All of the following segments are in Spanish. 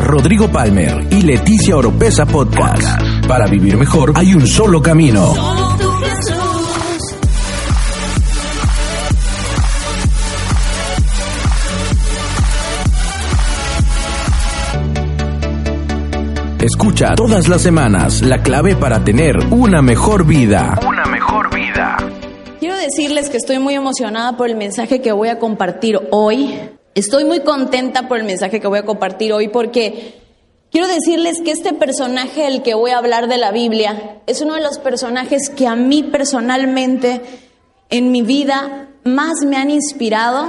Rodrigo Palmer y Leticia Oropesa Podcast. Para vivir mejor hay un solo camino. Escucha todas las semanas la clave para tener una mejor vida. Una mejor vida. Quiero decirles que estoy muy emocionada por el mensaje que voy a compartir hoy. Estoy muy contenta por el mensaje que voy a compartir hoy porque quiero decirles que este personaje del que voy a hablar de la Biblia es uno de los personajes que a mí personalmente en mi vida más me han inspirado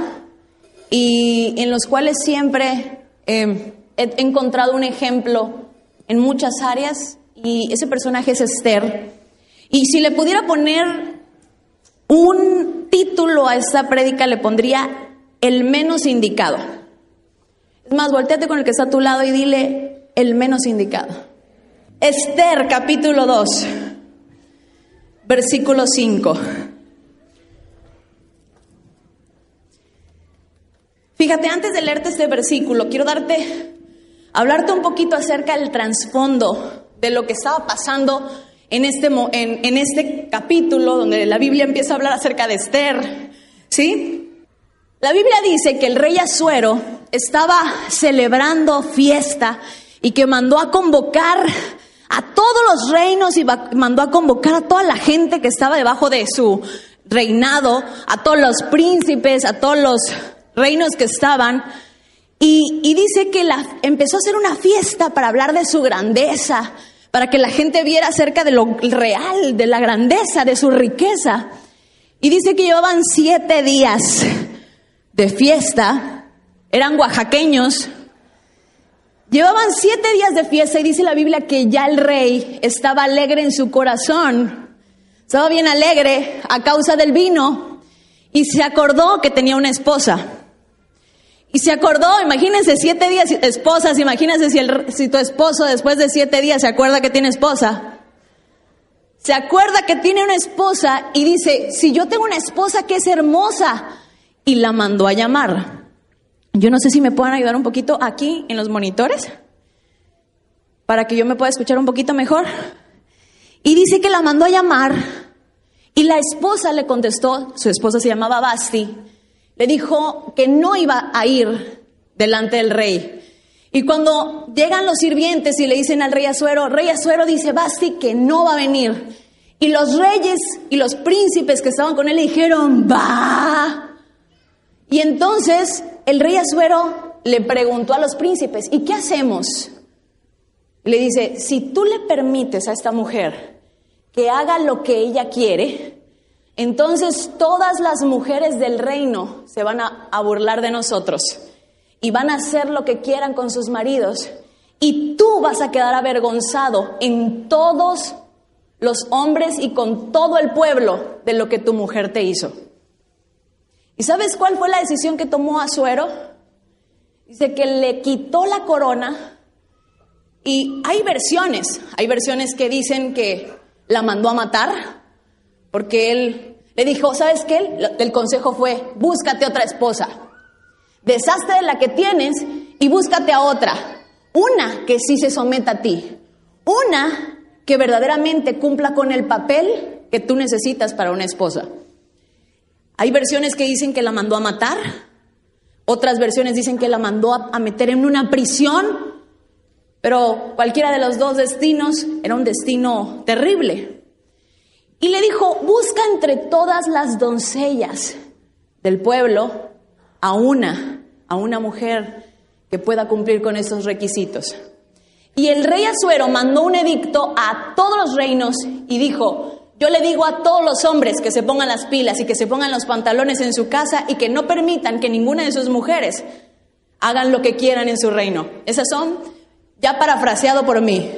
y en los cuales siempre eh, he encontrado un ejemplo en muchas áreas y ese personaje es Esther. Y si le pudiera poner un título a esta prédica, le pondría el menos indicado. Es más, volteate con el que está a tu lado y dile el menos indicado. Esther capítulo 2, versículo 5. Fíjate, antes de leerte este versículo, quiero darte hablarte un poquito acerca del trasfondo de lo que estaba pasando en este, en, en este capítulo donde la Biblia empieza a hablar acerca de Esther. ¿Sí? La Biblia dice que el rey Azuero estaba celebrando fiesta y que mandó a convocar a todos los reinos y mandó a convocar a toda la gente que estaba debajo de su reinado, a todos los príncipes, a todos los reinos que estaban y, dice que empezó a hacer una fiesta para hablar de su grandeza, para que la gente viera acerca de lo real, de la grandeza, de su riqueza. Y dice que llevaban siete días de fiesta, eran oaxaqueños, llevaban siete días de fiesta y dice la Biblia que ya el rey estaba alegre en su corazón, estaba bien alegre a causa del vino y se acordó que tenía una esposa. Y se acordó, imagínense, siete días, esposas, imagínense si, el, si tu esposo después de siete días se acuerda que tiene esposa. Se acuerda que tiene una esposa y dice, si yo tengo una esposa que es hermosa, y la mandó a llamar. Yo no sé si me puedan ayudar un poquito aquí en los monitores, para que yo me pueda escuchar un poquito mejor. Y dice que la mandó a llamar y la esposa le contestó, su esposa se llamaba Basti, le dijo que no iba a ir delante del rey. Y cuando llegan los sirvientes y le dicen al rey Azuero, rey Azuero dice, Basti que no va a venir. Y los reyes y los príncipes que estaban con él le dijeron, va. Y entonces el rey Azuero le preguntó a los príncipes, ¿y qué hacemos? Le dice, si tú le permites a esta mujer que haga lo que ella quiere, entonces todas las mujeres del reino se van a, burlar de nosotros y van a hacer lo que quieran con sus maridos. Y tú vas a quedar avergonzado en todos los hombres y con todo el pueblo de lo que tu mujer te hizo. ¿Y sabes cuál fue la decisión que tomó Azuero? Dice que le quitó la corona y hay versiones, hay versiones que dicen que la mandó a matar, porque él le dijo, ¿sabes qué? El consejo fue, búscate otra esposa. Deshazte de la que tienes y búscate a otra. Una que sí se someta a ti. Una que verdaderamente cumpla con el papel que tú necesitas para una esposa. Hay versiones que dicen que la mandó a matar, otras versiones dicen que la mandó a, meter en una prisión, pero cualquiera de los dos destinos era un destino terrible. Y le dijo, busca entre todas las doncellas del pueblo a una, a una mujer que pueda cumplir con esos requisitos. Y el rey Azuero mandó un edicto a todos los reinos y dijo, yo le digo a todos los hombres que se pongan las pilas y que se pongan los pantalones en su casa y que no permitan que ninguna de sus mujeres hagan lo que quieran en su reino. Esas son ya parafraseado por mí.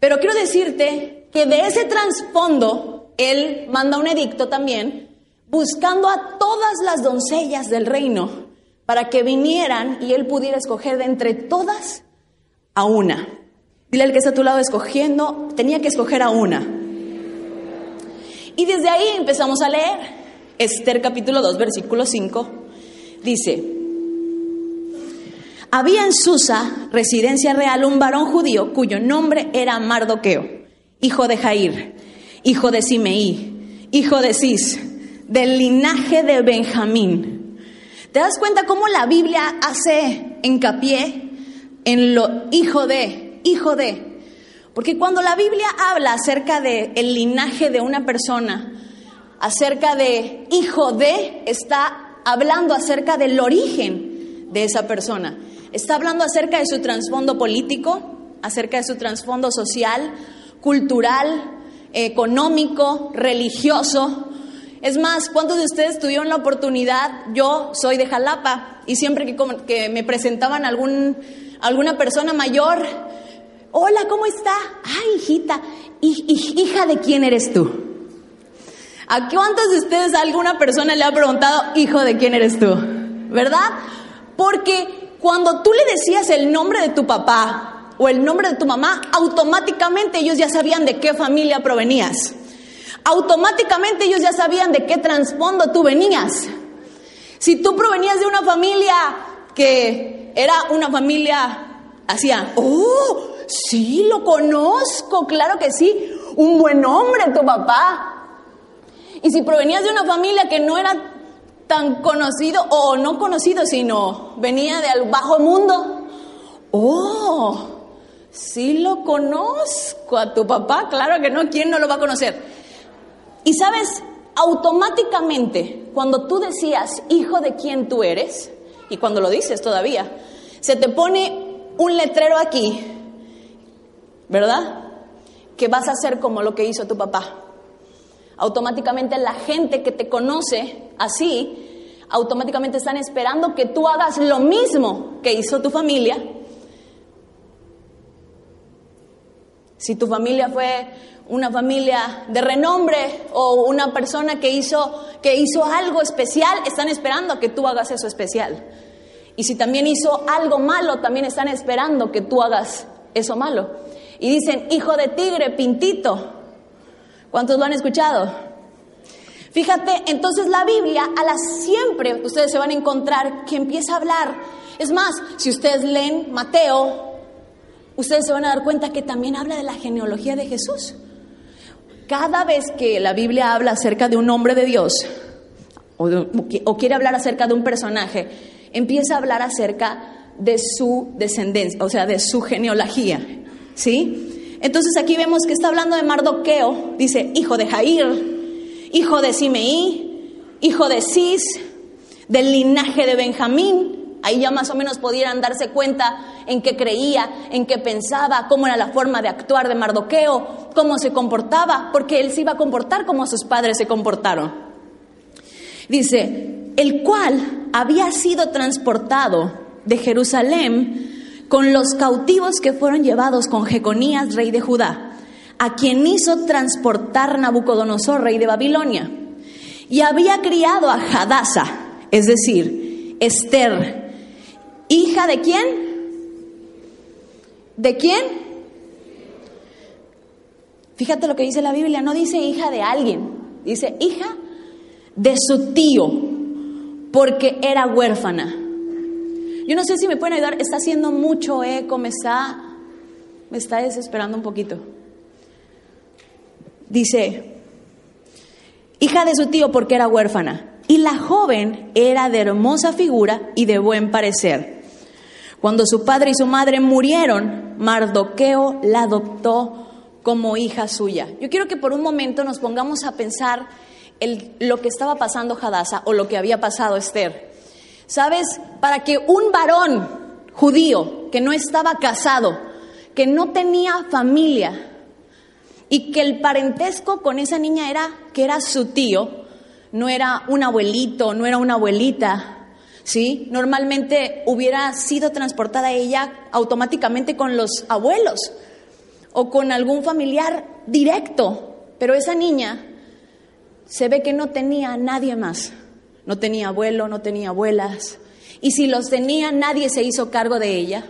Pero quiero decirte que de ese trasfondo él manda un edicto también, buscando a todas las doncellas del reino para que vinieran y él pudiera escoger de entre todas a una. Dile al que está a tu lado escogiendo, tenía que escoger a una. Y desde ahí empezamos a leer. Esther capítulo 2, versículo 5, dice, había en Susa, residencia real, un varón judío cuyo nombre era Mardoqueo, hijo de Jair, hijo de Simeí, hijo de Cis, del linaje de Benjamín. ¿Te das cuenta cómo la Biblia hace hincapié en lo hijo de, hijo de? Porque cuando la Biblia habla acerca del el linaje de una persona, acerca de hijo de, está hablando acerca del origen de esa persona. Está hablando acerca de su trasfondo político, acerca de su trasfondo social, cultural, económico, religioso. Es más, ¿cuántos de ustedes tuvieron la oportunidad? Yo soy de Jalapa y siempre que, me presentaban alguna persona mayor, hola, ¿cómo está? Ay, hijita, hija de quién eres tú? ¿A cuántos de ustedes alguna persona le ha preguntado, hijo de quién eres tú? ¿Verdad? Porque cuando tú le decías el nombre de tu papá o el nombre de tu mamá, automáticamente ellos ya sabían de qué familia provenías. Automáticamente ellos ya sabían de qué trasfondo tú venías. Si tú provenías de una familia que era una familia, hacían, oh, sí, lo conozco, claro que sí, un buen hombre tu papá. Y si provenías de una familia que no era tan conocido o no conocido, sino venía del bajo mundo. Oh, sí lo conozco a tu papá, claro que no, ¿quién no lo va a conocer? Y sabes, automáticamente, cuando tú decías, hijo de quién tú eres, y cuando lo dices todavía, se te pone un letrero aquí, ¿verdad? Que vas a hacer como lo que hizo tu papá. Automáticamente la gente que te conoce así, automáticamente están esperando que tú hagas lo mismo que hizo tu familia. Si tu familia fue una familia de renombre o una persona que hizo, que hizo algo especial, están esperando que tú hagas eso especial. Y si también hizo algo malo, también están esperando que tú hagas eso malo. Y dicen, hijo de tigre, pintito, ¿Cuántos lo han escuchado? Fíjate, entonces la Biblia a la siempre ustedes se van a encontrar que empieza a hablar. Es más, si ustedes leen Mateo, ustedes se van a dar cuenta que también habla de la genealogía de Jesús. Cada vez que la Biblia habla acerca de un hombre de Dios o, o quiere hablar acerca de un personaje, empieza a hablar acerca de su descendencia, o sea, de su genealogía. ¿Sí? Entonces aquí vemos que está hablando de Mardoqueo, dice, hijo de Jair, hijo de Simeí, hijo de Cis, del linaje de Benjamín. Ahí ya más o menos pudieran darse cuenta en qué creía, en qué pensaba, cómo era la forma de actuar de Mardoqueo, cómo se comportaba, porque él se iba a comportar como sus padres se comportaron. Dice, el cual había sido transportado de Jerusalén con los cautivos que fueron llevados con Jeconías, rey de Judá, a quien hizo transportar Nabucodonosor, rey de Babilonia. Y había criado a Hadasa, es decir, Esther, hija de quién? ¿De quién? Fíjate lo que dice la Biblia, no dice hija de alguien, dice hija de su tío, porque era huérfana. Yo no sé si me pueden ayudar, está haciendo mucho eco, me está, me está desesperando un poquito. Dice, hija de su tío porque era huérfana, y la joven era de hermosa figura y de buen parecer. Cuando su padre y su madre murieron, Mardoqueo la adoptó como hija suya. Yo quiero que por un momento nos pongamos a pensar lo que estaba pasando Hadasa o lo que había pasado Esther. ¿Sabes? Para que un varón judío que no estaba casado, que no tenía familia y que el parentesco con esa niña era que era su tío, no era un abuelito, no era una abuelita, ¿sí? Normalmente hubiera sido transportada ella automáticamente con los abuelos o con algún familiar directo, pero esa niña se ve que no tenía nadie más. No tenía abuelo, no tenía abuelas. Y si los tenía, nadie se hizo cargo de ella.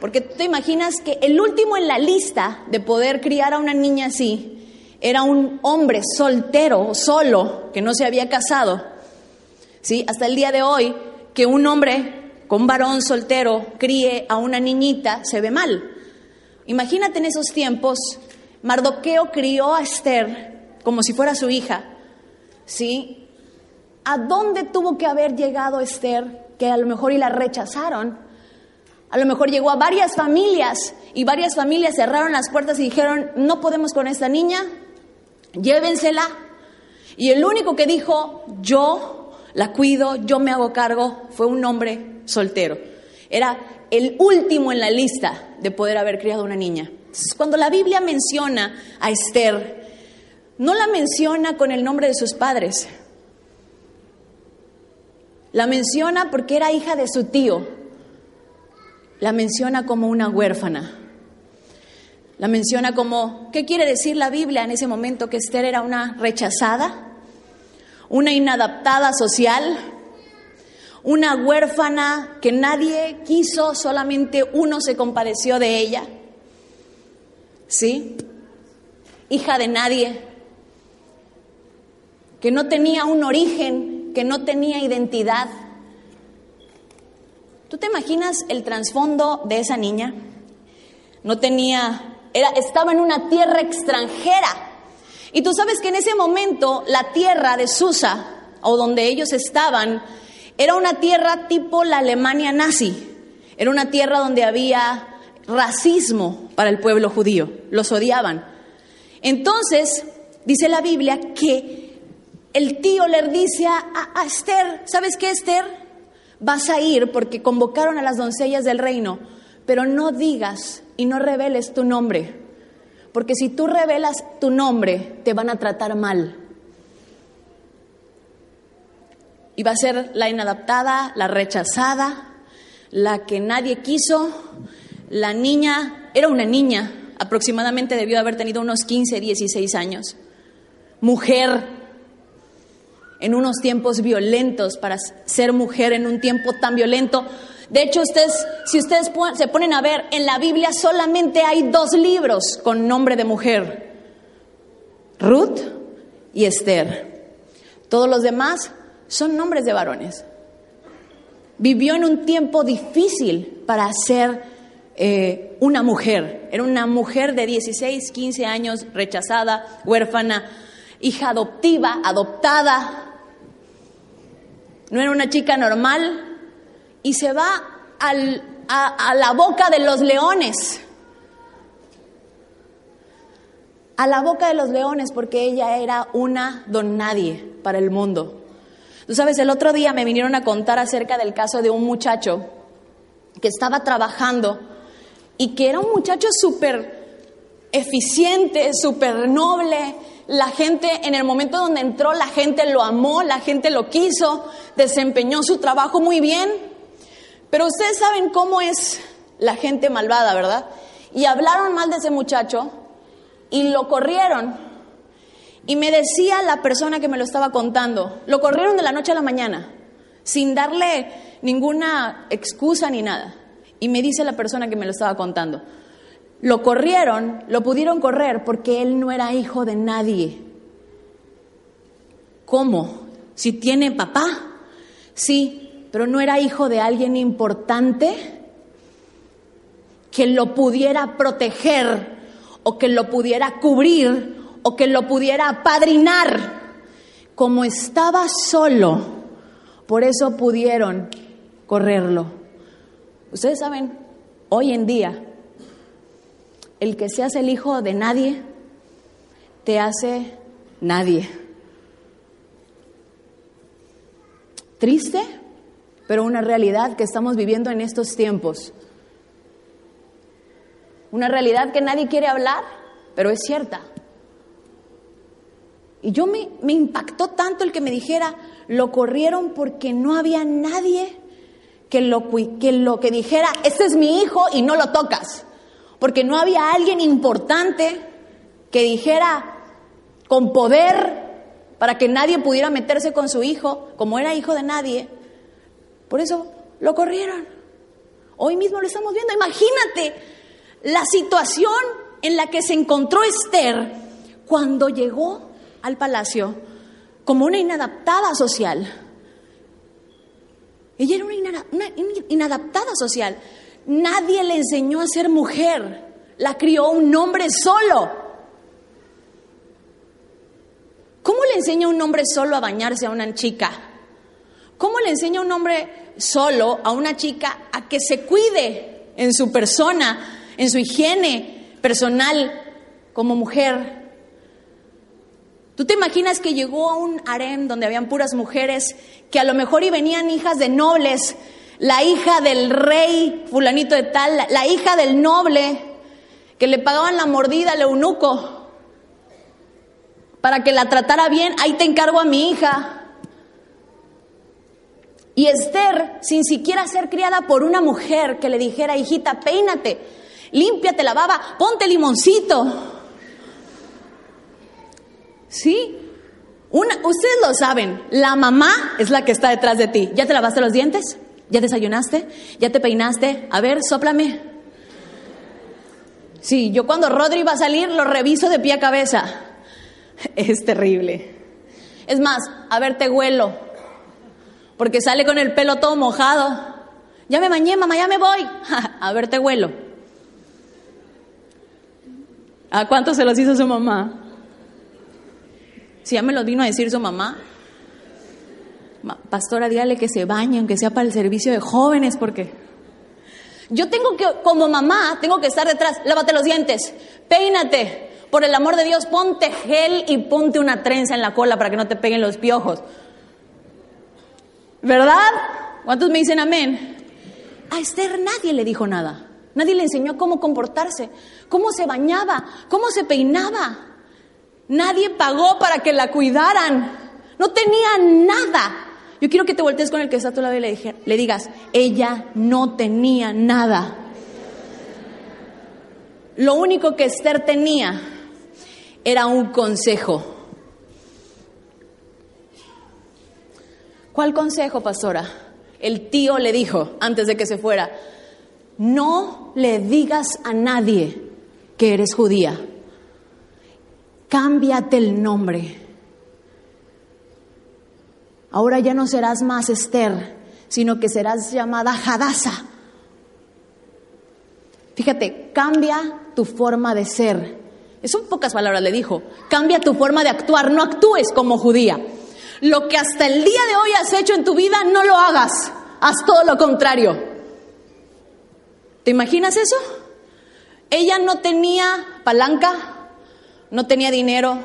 Porque tú te imaginas que el último en la lista de poder criar a una niña así era un hombre soltero, solo, que no se había casado. ¿Sí? Hasta el día de hoy, que un hombre con varón soltero críe a una niñita, se ve mal. Imagínate en esos tiempos, Mardoqueo crió a Esther como si fuera su hija, ¿sí? ¿A dónde tuvo que haber llegado Esther que a lo mejor y la rechazaron? A lo mejor llegó a varias familias y varias familias cerraron las puertas y dijeron, no podemos con esta niña, llévensela. Y el único que dijo, yo la cuido, yo me hago cargo, fue un hombre soltero. Era el último en la lista de poder haber criado una niña. Cuando la Biblia menciona a Esther, no la menciona con el nombre de sus padres. La menciona porque era hija de su tío. La menciona como una huérfana. La menciona como, ¿qué quiere decir la Biblia en ese momento? Que Esther era una rechazada, una inadaptada social, una huérfana que nadie quiso, solamente uno se compadeció de ella. ¿Sí? Hija de nadie, que no tenía un origen, que no tenía identidad. ¿Tú te imaginas el trasfondo de esa niña? No tenía, estaba en una tierra extranjera. Y tú sabes que en ese momento la tierra de Susa, o donde ellos estaban, era una tierra tipo la Alemania nazi. Era una tierra donde había racismo para el pueblo judío. Los odiaban. Entonces, dice la Biblia que el tío le dice a, Esther, ¿sabes qué, Esther? Vas a ir porque convocaron a las doncellas del reino, pero no digas y no reveles tu nombre, porque si tú revelas tu nombre, te van a tratar mal. Iba a ser la inadaptada, la rechazada, la que nadie quiso. La niña, era una niña, aproximadamente debió haber tenido unos 15, 16 años. Mujer, en unos tiempos violentos, para ser mujer en un tiempo tan violento. De hecho, ustedes, si ustedes se ponen a ver, en la Biblia solamente hay dos libros con nombre de mujer. Ruth y Esther. Todos los demás son nombres de varones. Vivió en un tiempo difícil para ser eh, una mujer. Era una mujer de 16, 15 años, rechazada, huérfana, hija adoptiva, adoptada. No era una chica normal y se va a, a la boca de los leones. A la boca de los leones porque ella era una don nadie para el mundo. Tú sabes, el otro día me vinieron a contar acerca del caso de un muchacho que estaba trabajando y que era un muchacho súper eficiente, súper noble. La gente, en el momento donde entró, la gente lo amó, la gente lo quiso, desempeñó su trabajo muy bien. Pero ustedes saben cómo es la gente malvada, ¿verdad? Y hablaron mal de ese muchacho y lo corrieron y me decía la persona que me lo estaba contando, lo corrieron de la noche a la mañana, sin darle ninguna excusa ni nada. Y me dice la persona que me lo estaba contando, lo corrieron, lo pudieron correr porque él no era hijo de nadie. ¿Cómo? Si tiene papá, sí, pero no era hijo de alguien importante que lo pudiera proteger o que lo pudiera cubrir o que lo pudiera padrinar. Como estaba solo, por eso pudieron correrlo. Ustedes saben, hoy en día, el que seas el hijo de nadie, te hace nadie. Triste, pero una realidad que estamos viviendo en estos tiempos. Una realidad que nadie quiere hablar, pero es cierta. Y yo me, me impactó tanto el que me dijera, lo corrieron porque no había nadie que lo, que lo que dijera, este es mi hijo y no lo tocas. Porque no había alguien importante que dijera con poder para que nadie pudiera meterse con su hijo, como era hijo de nadie. Por eso lo corrieron. Hoy mismo lo estamos viendo. Imagínate la situación en la que se encontró Esther cuando llegó al palacio como una inadaptada social. Ella era una, inadaptada social. Nadie le enseñó a ser mujer. La crió un hombre solo. ¿Cómo le enseña un hombre solo a bañarse a una chica? ¿Cómo le enseña un hombre solo a una chica a que se cuide en su persona, en su higiene personal como mujer? ¿Tú te imaginas que llegó a un harem donde habían puras mujeres que a lo mejor y venían hijas de nobles, la hija del rey fulanito de tal, la, hija del noble, que le pagaban la mordida al eunuco para que la tratara bien, ahí te encargo a mi hija. Y Esther, sin siquiera ser criada por una mujer que le dijera, hijita, peínate, límpiate la baba, ponte limoncito. ¿Sí? Ustedes lo saben, la mamá es la que está detrás de ti. ¿Ya te lavaste los dientes? ¿Ya desayunaste? ¿Ya te peinaste? A ver, sóplame. Sí, yo cuando Rodri va a salir lo reviso de pie a cabeza. Es terrible. Es más, a ver, te huelo. Porque sale con el pelo todo mojado. Ya me bañé, mamá, ya me voy. a ver, te huelo. ¿A cuánto se los hizo su mamá? Si ya me lo vino a decir su mamá, pastora, dígale que se bañe, aunque sea para el servicio de jóvenes, porque yo tengo que, como mamá, tengo que estar detrás, lávate los dientes, peínate, por el amor de Dios, ponte gel y ponte una trenza en la cola para que no te peguen los piojos. ¿Verdad? ¿Cuántos me dicen amén? A Esther nadie le dijo nada. Nadie le enseñó cómo comportarse, cómo se bañaba, cómo se peinaba. Nadie pagó para que la cuidaran. No tenía nada. Yo quiero que te voltees con el que está a tu lado y le, le digas, ella no tenía nada. Lo único que Esther tenía era un consejo. ¿Cuál consejo, pastora? El tío le dijo antes de que se fuera, no le digas a nadie que eres judía cámbiate el nombre. Ahora ya no serás más Esther, sino que serás llamada Hadasa. Fíjate, cambia tu forma de ser. Eso en pocas palabras le dijo. Cambia tu forma de actuar, no actúes como judía. Lo que hasta el día de hoy has hecho en tu vida, no lo hagas. Haz todo lo contrario. ¿Te imaginas eso? Ella no tenía palanca, no tenía dinero,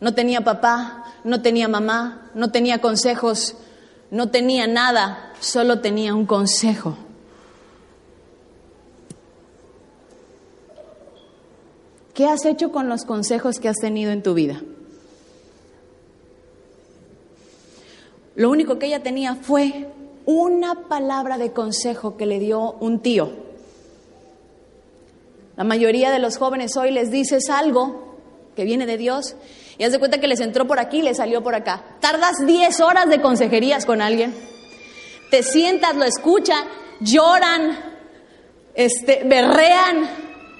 no tenía papá, no tenía mamá, no tenía consejos, no tenía nada, solo tenía un consejo. ¿Qué has hecho con los consejos que has tenido en tu vida? Lo único que ella tenía fue una palabra de consejo que le dio un tío. La mayoría de los jóvenes hoy les dices algo que viene de Dios, y haz de cuenta que les entró por aquí y les salió por acá. Tardas 10 horas de consejerías con alguien. Te sientas, lo escuchan, lloran, este, berrean.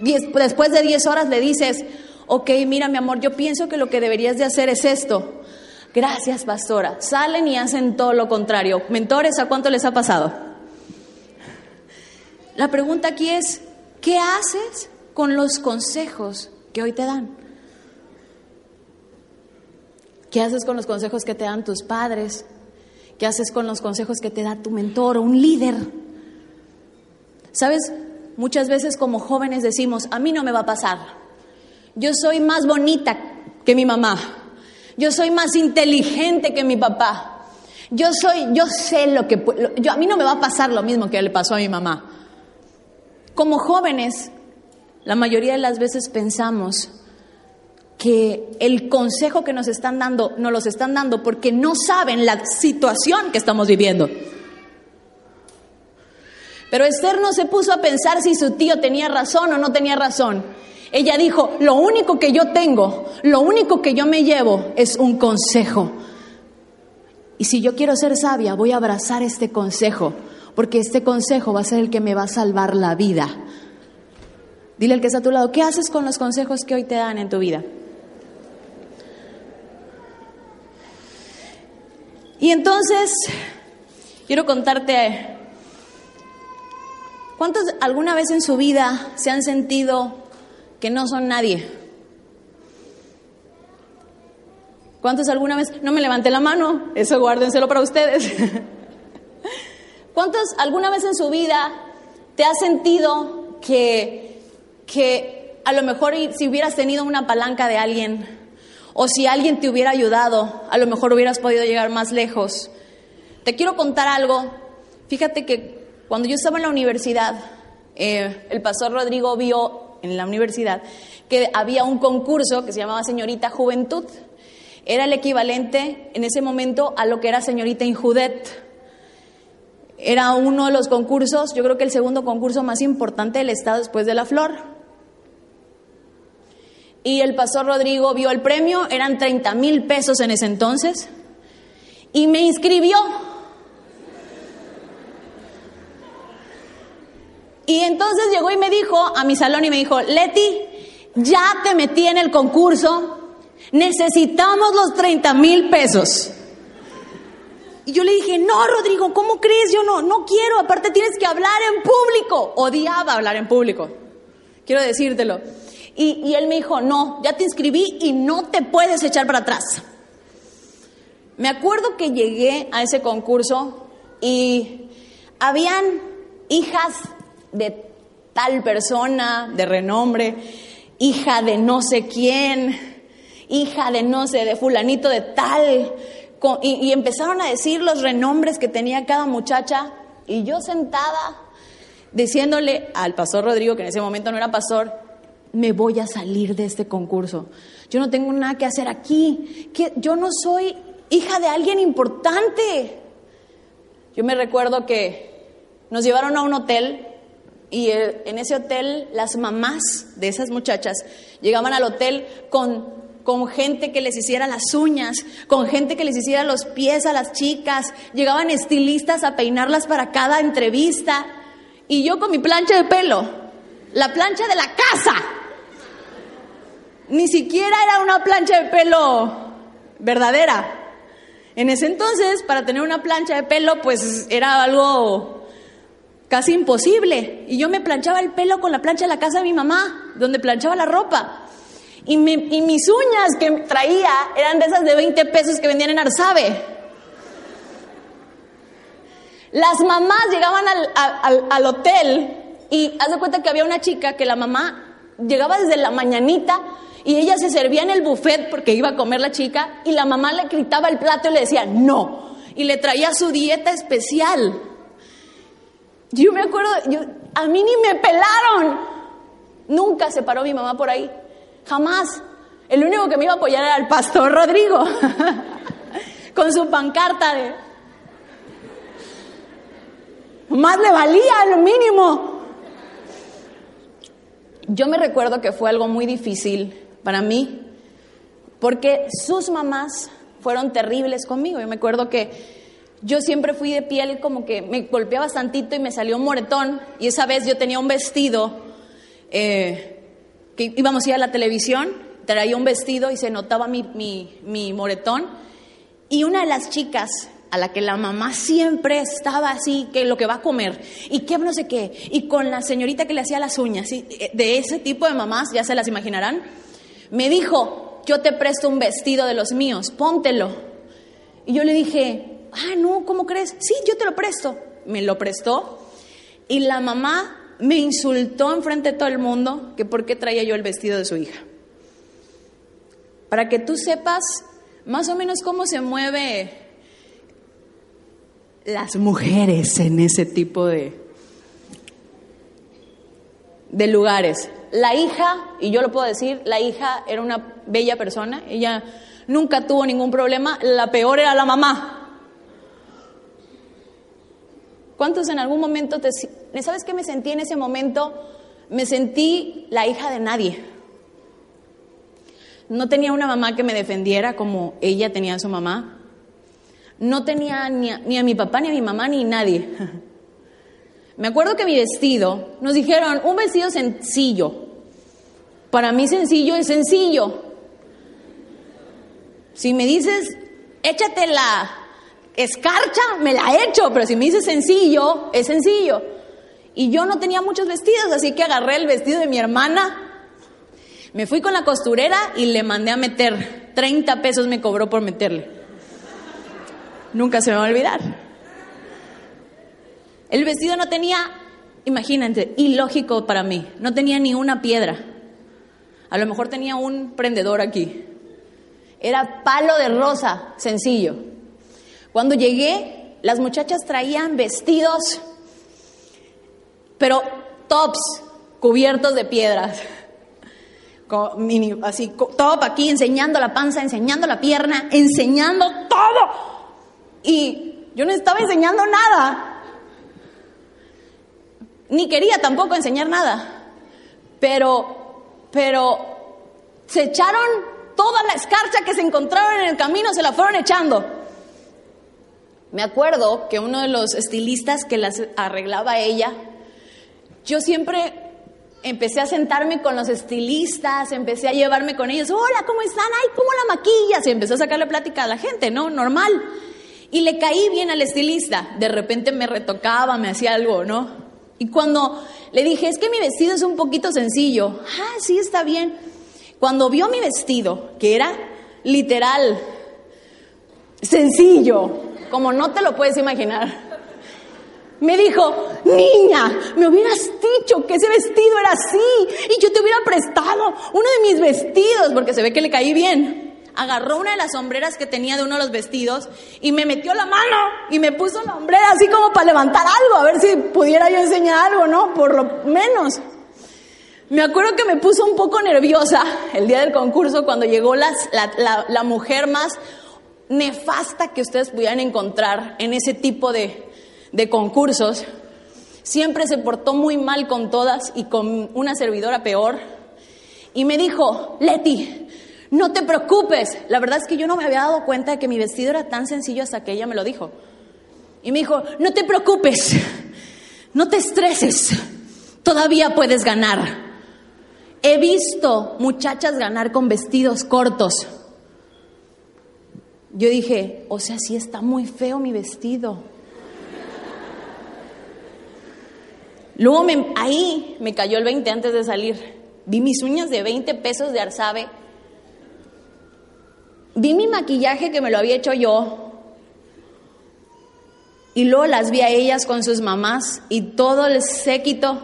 después de 10 horas le dices, ok, mira mi amor, yo pienso que lo que deberías de hacer es esto. Gracias, pastora. Salen y hacen todo lo contrario. Mentores, ¿a cuánto les ha pasado? La pregunta aquí es, ¿qué haces con los consejos que hoy te dan? ¿Qué haces con los consejos que te dan tus padres? ¿Qué haces con los consejos que te da tu mentor o un líder? ¿Sabes? Muchas veces como jóvenes decimos, a mí no me va a pasar. Yo soy más bonita que mi mamá. Yo soy más inteligente que mi papá. Yo soy, yo sé lo que yo a mí no me va a pasar lo mismo que le pasó a mi mamá. Como jóvenes, la mayoría de las veces pensamos que el consejo que nos están dando, nos los están dando porque no saben la situación que estamos viviendo. Pero Esther no se puso a pensar si su tío tenía razón o no tenía razón. Ella dijo, lo único que yo tengo, lo único que yo me llevo es un consejo. Y si yo quiero ser sabia, voy a abrazar este consejo, porque este consejo va a ser el que me va a salvar la vida. Dile al que está a tu lado, ¿qué haces con los consejos que hoy te dan en tu vida? Y entonces Quiero contarte, ¿cuántos alguna vez en su vida se han sentido que no son nadie? ¿Cuántos alguna vez, no me levanté la mano, eso guárdenselo para ustedes? ¿Cuántos alguna vez en su vida te has sentido que, que a lo mejor si hubieras tenido una palanca de alguien o si alguien te hubiera ayudado, a lo mejor hubieras podido llegar más lejos? Te quiero contar algo. Fíjate que cuando yo estaba en la universidad, eh, el pastor Rodrigo vio en la universidad que había un concurso que se llamaba Señorita Juventud. Era el equivalente en ese momento a lo que era Señorita Injudet. Era uno de los concursos, yo creo que el segundo concurso más importante del Estado después de la Flor. Y el pastor Rodrigo vio el premio, eran 30 mil pesos en ese entonces, y me inscribió. Y entonces llegó y me dijo a mi salón y me dijo, Leti, ya te metí en el concurso, necesitamos los 30 mil pesos. Y yo le dije, no, Rodrigo, ¿cómo crees? Yo no, no quiero, aparte tienes que hablar en público. Odiaba hablar en público, quiero decírtelo. Y, él me dijo, no, ya te inscribí y no te puedes echar para atrás. Me acuerdo que llegué a ese concurso y habían hijas de tal persona, de renombre, hija de no sé quién, hija de no sé, de fulanito de tal. Y, y empezaron a decir los renombres que tenía cada muchacha y yo sentada diciéndole al pastor Rodrigo, que en ese momento no era pastor, me voy a salir de este concurso. Yo no tengo nada que hacer aquí. Yo no soy hija de alguien importante. Yo me recuerdo que nos llevaron a un hotel y eh, en ese hotel las mamás de esas muchachas llegaban al hotel con, con gente que les hiciera las uñas, con gente que les hiciera los pies a las chicas, llegaban estilistas a peinarlas para cada entrevista y yo con mi plancha de pelo, la plancha de la casa. Ni siquiera era una plancha de pelo verdadera. En ese entonces, para tener una plancha de pelo, pues era algo casi imposible. Y yo me planchaba el pelo con la plancha de la casa de mi mamá, donde planchaba la ropa. Y, mis uñas que traía eran de esas de 20 pesos que vendían en Arzabe. Las mamás llegaban al, al, al hotel y haz de cuenta que había una chica que la mamá llegaba desde la mañanita y ella se servía en el buffet porque iba a comer la chica y la mamá le gritaba el plato y le decía no y le traía su dieta especial. Yo me acuerdo, yo, a mí ni me pelaron. Nunca se paró mi mamá por ahí. Jamás. El único que me iba a apoyar era el pastor Rodrigo, con su pancarta de... Más le valía, lo mínimo. Yo me recuerdo que fue algo muy difícil para mí, porque sus mamás fueron terribles conmigo. Yo me acuerdo que yo siempre fui de piel como que me golpeaba bastantito y me salió un moretón, y esa vez yo tenía un vestido, eh, que íbamos a ir a la televisión, traía un vestido y se notaba mi, mi, mi moretón, y una de las chicas a la que la mamá siempre estaba así, que lo que va a comer, y que no sé qué, y con la señorita que le hacía las uñas, ¿sí? de ese tipo de mamás, ya se las imaginarán, me dijo, yo te presto un vestido de los míos, póntelo. Y yo le dije, ah, no, ¿cómo crees? Sí, yo te lo presto. Me lo prestó, y la mamá me insultó enfrente de todo el mundo que por qué traía yo el vestido de su hija. Para que tú sepas más o menos cómo se mueve las mujeres en ese tipo de, de lugares. La hija, y yo lo puedo decir, la hija era una bella persona, ella nunca tuvo ningún problema, la peor era la mamá. ¿Cuántos en algún momento te... ¿Sabes qué me sentí en ese momento? Me sentí la hija de nadie. No tenía una mamá que me defendiera como ella tenía a su mamá. No tenía ni a, ni a mi papá, ni a mi mamá, ni nadie. Me acuerdo que mi vestido, nos dijeron, un vestido sencillo. Para mí sencillo es sencillo. Si me dices, échate la, escarcha, me la echo, pero si me dice sencillo, es sencillo. Y yo no tenía muchos vestidos, así que agarré el vestido de mi hermana, me fui con la costurera y le mandé a meter. 30 pesos me cobró por meterle. Nunca se me va a olvidar. El vestido no tenía, imagínate, ilógico para mí, no tenía ni una piedra. A lo mejor tenía un prendedor aquí. Era palo de rosa, sencillo. Cuando llegué, las muchachas traían vestidos, pero tops cubiertos de piedras. Así, top aquí, enseñando la panza, enseñando la pierna, enseñando todo. Y yo no estaba enseñando nada. Ni quería tampoco enseñar nada. Pero, pero se echaron toda la escarcha que se encontraron en el camino, se la fueron echando. Me acuerdo que uno de los estilistas que las arreglaba ella, yo siempre empecé a sentarme con los estilistas, empecé a llevarme con ellos, hola, ¿cómo están? Ay, ¿cómo la maquillas? Y empezó a sacarle plática a la gente, ¿no? Normal. Y le caí bien al estilista. De repente me retocaba, me hacía algo, ¿no? Y cuando le dije, es que mi vestido es un poquito sencillo. Ah, sí, está bien. Cuando vio mi vestido, que era literal, sencillo, como no te lo puedes imaginar, me dijo, niña, me hubieras dicho que ese vestido era así y yo te hubiera prestado uno de mis vestidos, porque se ve que le caí bien. Agarró una de las sombreras que tenía de uno de los vestidos y me metió la mano y me puso la hombrera así como para levantar algo, a ver si pudiera yo enseñar algo, ¿no? Por lo menos. Me acuerdo que me puso un poco nerviosa el día del concurso cuando llegó la, la, mujer más nefasta que ustedes pudieran encontrar en ese tipo de, de concursos. Siempre se portó muy mal con todas y con una servidora peor. Y me dijo, Leti, no te preocupes. La verdad es que yo no me había dado cuenta de que mi vestido era tan sencillo hasta que ella me lo dijo. Y me dijo, no te preocupes, no te estreses, todavía puedes ganar. He visto muchachas ganar con vestidos cortos. Yo dije, o sea, sí está muy feo mi vestido. Luego ahí me cayó el 20 antes de salir. Vi mis uñas de 20 pesos de arzabe. Vi mi maquillaje que me lo había hecho yo. Y luego las vi a ellas con sus mamás y todo el séquito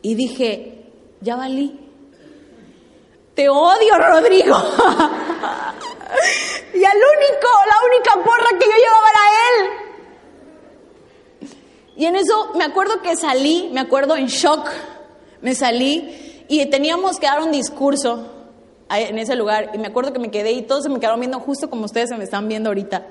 y dije, ya valí. Te odio, Rodrigo. y al único, la única porra que yo llevaba era él. Y en eso me acuerdo que salí, me acuerdo en shock, me salí y teníamos que dar un discurso en ese lugar. Y me acuerdo que me quedé y todos se me quedaron viendo justo como ustedes se me están viendo ahorita.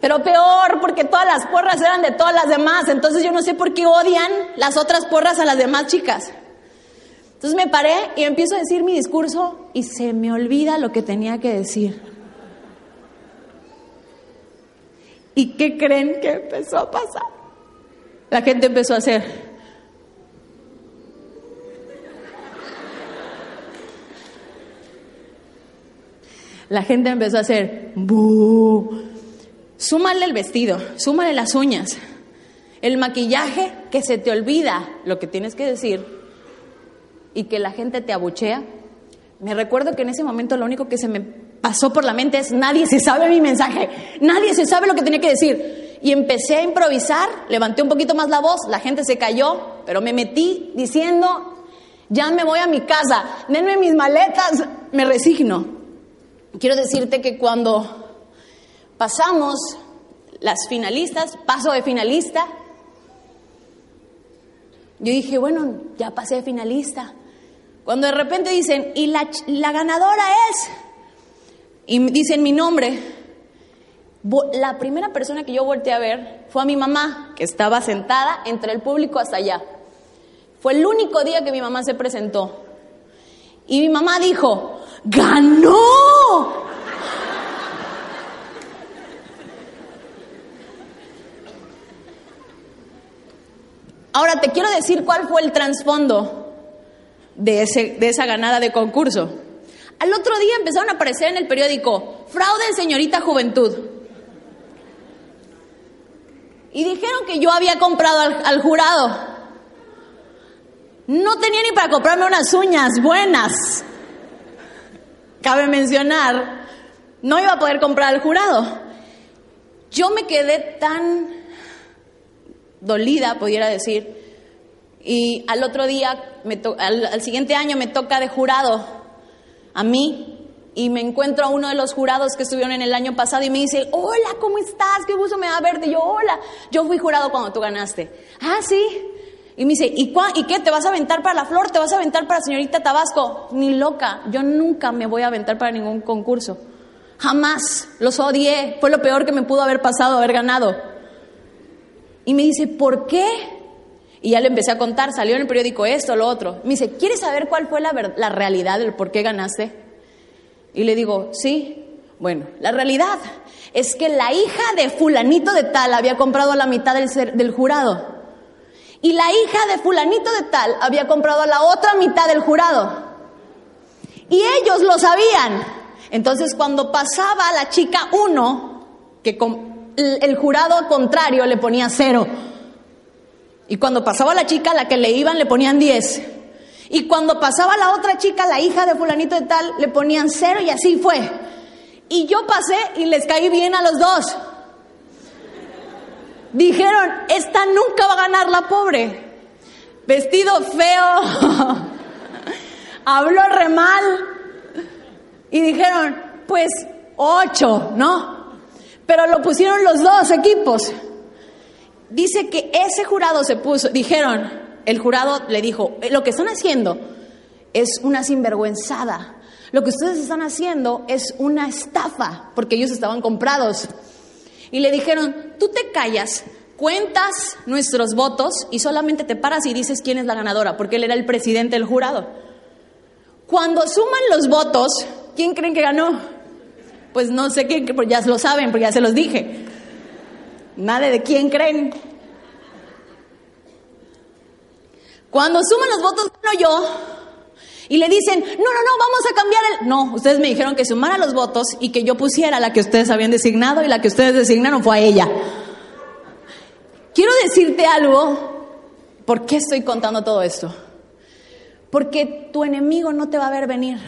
Pero peor, porque todas las porras eran de todas las demás. Entonces yo no sé por qué odian las otras porras a las demás chicas. Entonces me paré y empiezo a decir mi discurso y se me olvida lo que tenía que decir. ¿Y qué creen que empezó a pasar? La gente empezó a hacer. La gente empezó a hacer. ¡Bú! Súmale el vestido, súmale las uñas, el maquillaje que se te olvida lo que tienes que decir y que la gente te abuchea. Me recuerdo que en ese momento lo único que se me pasó por la mente es nadie se sabe mi mensaje, nadie se sabe lo que tenía que decir. Y empecé a improvisar, levanté un poquito más la voz, la gente se cayó, pero me metí diciendo, ya me voy a mi casa, denme mis maletas, me resigno. Quiero decirte que cuando pasamos las finalistas, paso de finalista. Yo dije, bueno, ya pasé de finalista. Cuando de repente dicen, y la, ganadora es, y dicen mi nombre, la primera persona que yo volteé a ver fue a mi mamá, que estaba sentada entre el público hasta allá. Fue el único día que mi mamá se presentó. Y mi mamá dijo, ganó. Ahora te quiero decir cuál fue el trasfondo de, esa ganada de concurso. Al otro día empezaron a aparecer en el periódico fraude en señorita juventud. Y dijeron que yo había comprado al, al jurado. No tenía ni para comprarme unas uñas buenas. Cabe mencionar, no iba a poder comprar al jurado. Yo me quedé tan dolida, pudiera decir, y al otro día, al siguiente año me toca de jurado a mí y me encuentro a uno de los jurados que estuvieron en el año pasado y me dice, hola, ¿cómo estás? Qué gusto me da verte. Y yo, hola, yo fui jurado cuando tú ganaste. Ah, sí. Y me dice, ¿y, ¿y qué? ¿Te vas a aventar para la flor? ¿Te vas a aventar para señorita Tabasco? Ni loca, yo nunca me voy a aventar para ningún concurso. Jamás, los odié, fue lo peor que me pudo haber pasado haber ganado. Y me dice, ¿por qué? Y ya le empecé a contar, salió en el periódico esto, lo otro. Me dice, ¿quieres saber cuál fue la, la realidad del por qué ganaste? Y le digo, sí. Bueno, la realidad es que la hija de fulanito de tal había comprado la mitad del jurado. Y la hija de fulanito de tal había comprado a la otra mitad del jurado. Y ellos lo sabían. Entonces cuando pasaba la chica uno, que el jurado contrario le ponía cero. Y cuando pasaba la chica, la que le iban, le ponían diez. Y cuando pasaba la otra chica, la hija de fulanito de tal, le ponían cero y así fue. Y yo pasé y les caí bien a los dos. Dijeron, esta nunca va a ganar la pobre. Vestido feo, habló re mal. Y dijeron, pues ocho, ¿no? Pero lo pusieron los dos equipos. Dice que ese jurado se puso, dijeron, el jurado le dijo, eh, lo que están haciendo es una sinvergüenzada. Lo que ustedes están haciendo es una estafa, porque ellos estaban comprados. Y le dijeron, tú te callas, cuentas nuestros votos y solamente te paras y dices quién es la ganadora, porque él era el presidente del jurado. Cuando suman los votos, ¿quién creen que ganó? Pues no sé quién, pues ya lo saben, porque ya se los dije. Nadie de quién creen. Cuando suman los votos, gano yo. Y le dicen, no, no, no, vamos a cambiar el... No, ustedes me dijeron que sumara los votos y que yo pusiera la que ustedes habían designado y la que ustedes designaron fue a ella. Quiero decirte algo, ¿por qué estoy contando todo esto? Porque tu enemigo no te va a ver venir.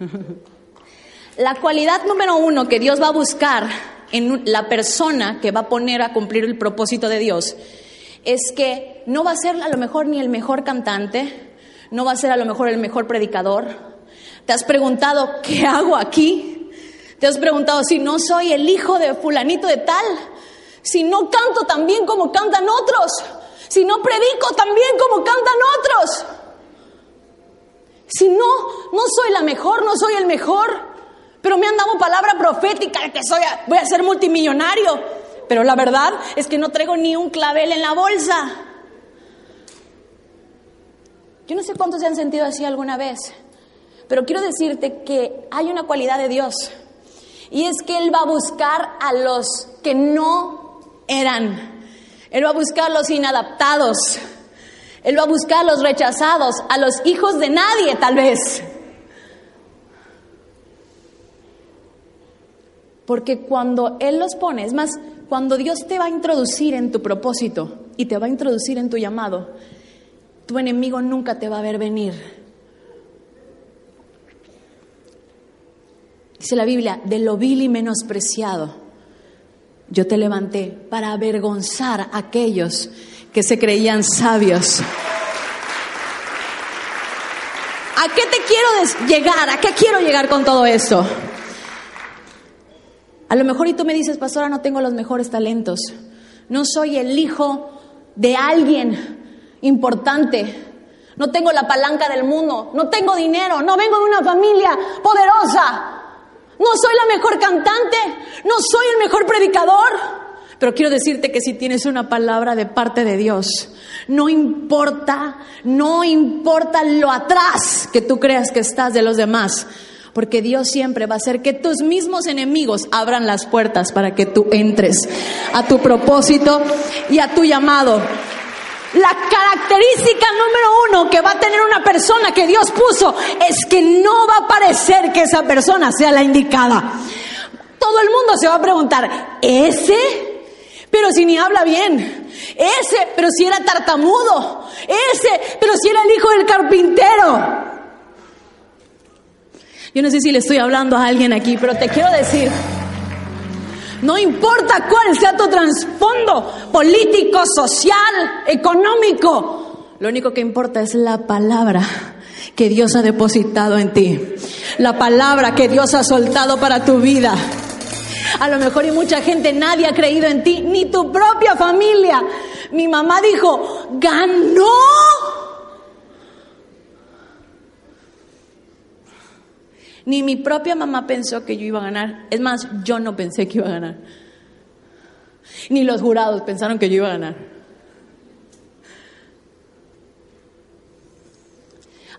La cualidad número uno que Dios va a buscar en la persona que va a poner a cumplir el propósito de Dios es que no va a ser a lo mejor ni el mejor cantante, no va a ser a lo mejor el mejor predicador. ¿Te has preguntado qué hago aquí? ¿Te has preguntado si no soy el hijo de fulanito de tal? Si no canto tan bien como cantan otros? Si no predico tan bien como cantan otros? Si no, no soy la mejor, no soy el mejor, pero me han dado palabra profética de que soy, voy a ser multimillonario, pero la verdad es que no traigo ni un clavel en la bolsa. Yo no sé cuántos se han sentido así alguna vez, pero quiero decirte que hay una cualidad de Dios y es que Él va a buscar a los que no eran. Él va a buscar a los inadaptados. Él va a buscar a los rechazados, a los hijos de nadie tal vez. Porque cuando Él los pone, es más, cuando Dios te va a introducir en tu propósito y te va a introducir en tu llamado, tu enemigo nunca te va a ver venir. Dice la Biblia, de lo vil y menospreciado, yo te levanté para avergonzar a aquellos que se creían sabios. ¿A qué te quiero llegar? ¿A qué quiero llegar con todo esto? A lo mejor y tú me dices, pastora, no tengo los mejores talentos. No soy el hijo de alguien importante. No tengo la palanca del mundo. No tengo dinero. No vengo de una familia poderosa. No soy la mejor cantante. No soy el mejor predicador. Pero quiero decirte que si tienes una palabra de parte de Dios, no importa, no importa lo atrás que tú creas que estás de los demás, porque Dios siempre va a hacer que tus mismos enemigos abran las puertas para que tú entres a tu propósito y a tu llamado. La característica número uno que va a tener una persona que Dios puso es que no va a parecer que esa persona sea la indicada. Todo el mundo se va a preguntar, ¿ese? Pero si ni habla bien. Ese, pero si era tartamudo. Ese, pero si era el hijo del carpintero. Yo no sé si le estoy hablando a alguien aquí, pero te quiero decir, no importa cuál sea tu trasfondo político, social, económico, lo único que importa es la palabra que Dios ha depositado en ti, la palabra que Dios ha soltado para tu vida. A lo mejor y mucha gente, nadie ha creído en ti, ni tu propia familia. Mi mamá dijo, ganó. Ni mi propia mamá pensó que yo iba a ganar. Es más, yo no pensé que iba a ganar. Ni los jurados pensaron que yo iba a ganar.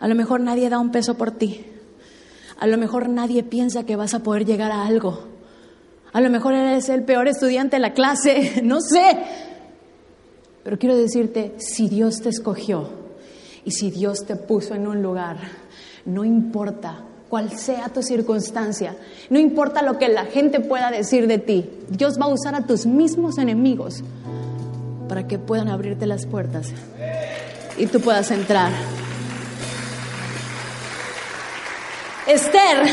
A lo mejor nadie da un peso por ti. A lo mejor nadie piensa que vas a poder llegar a algo. A lo mejor eres el peor estudiante de la clase, no sé. Pero quiero decirte, si Dios te escogió y si Dios te puso en un lugar, no importa cuál sea tu circunstancia, no importa lo que la gente pueda decir de ti, Dios va a usar a tus mismos enemigos para que puedan abrirte las puertas y tú puedas entrar. Esther,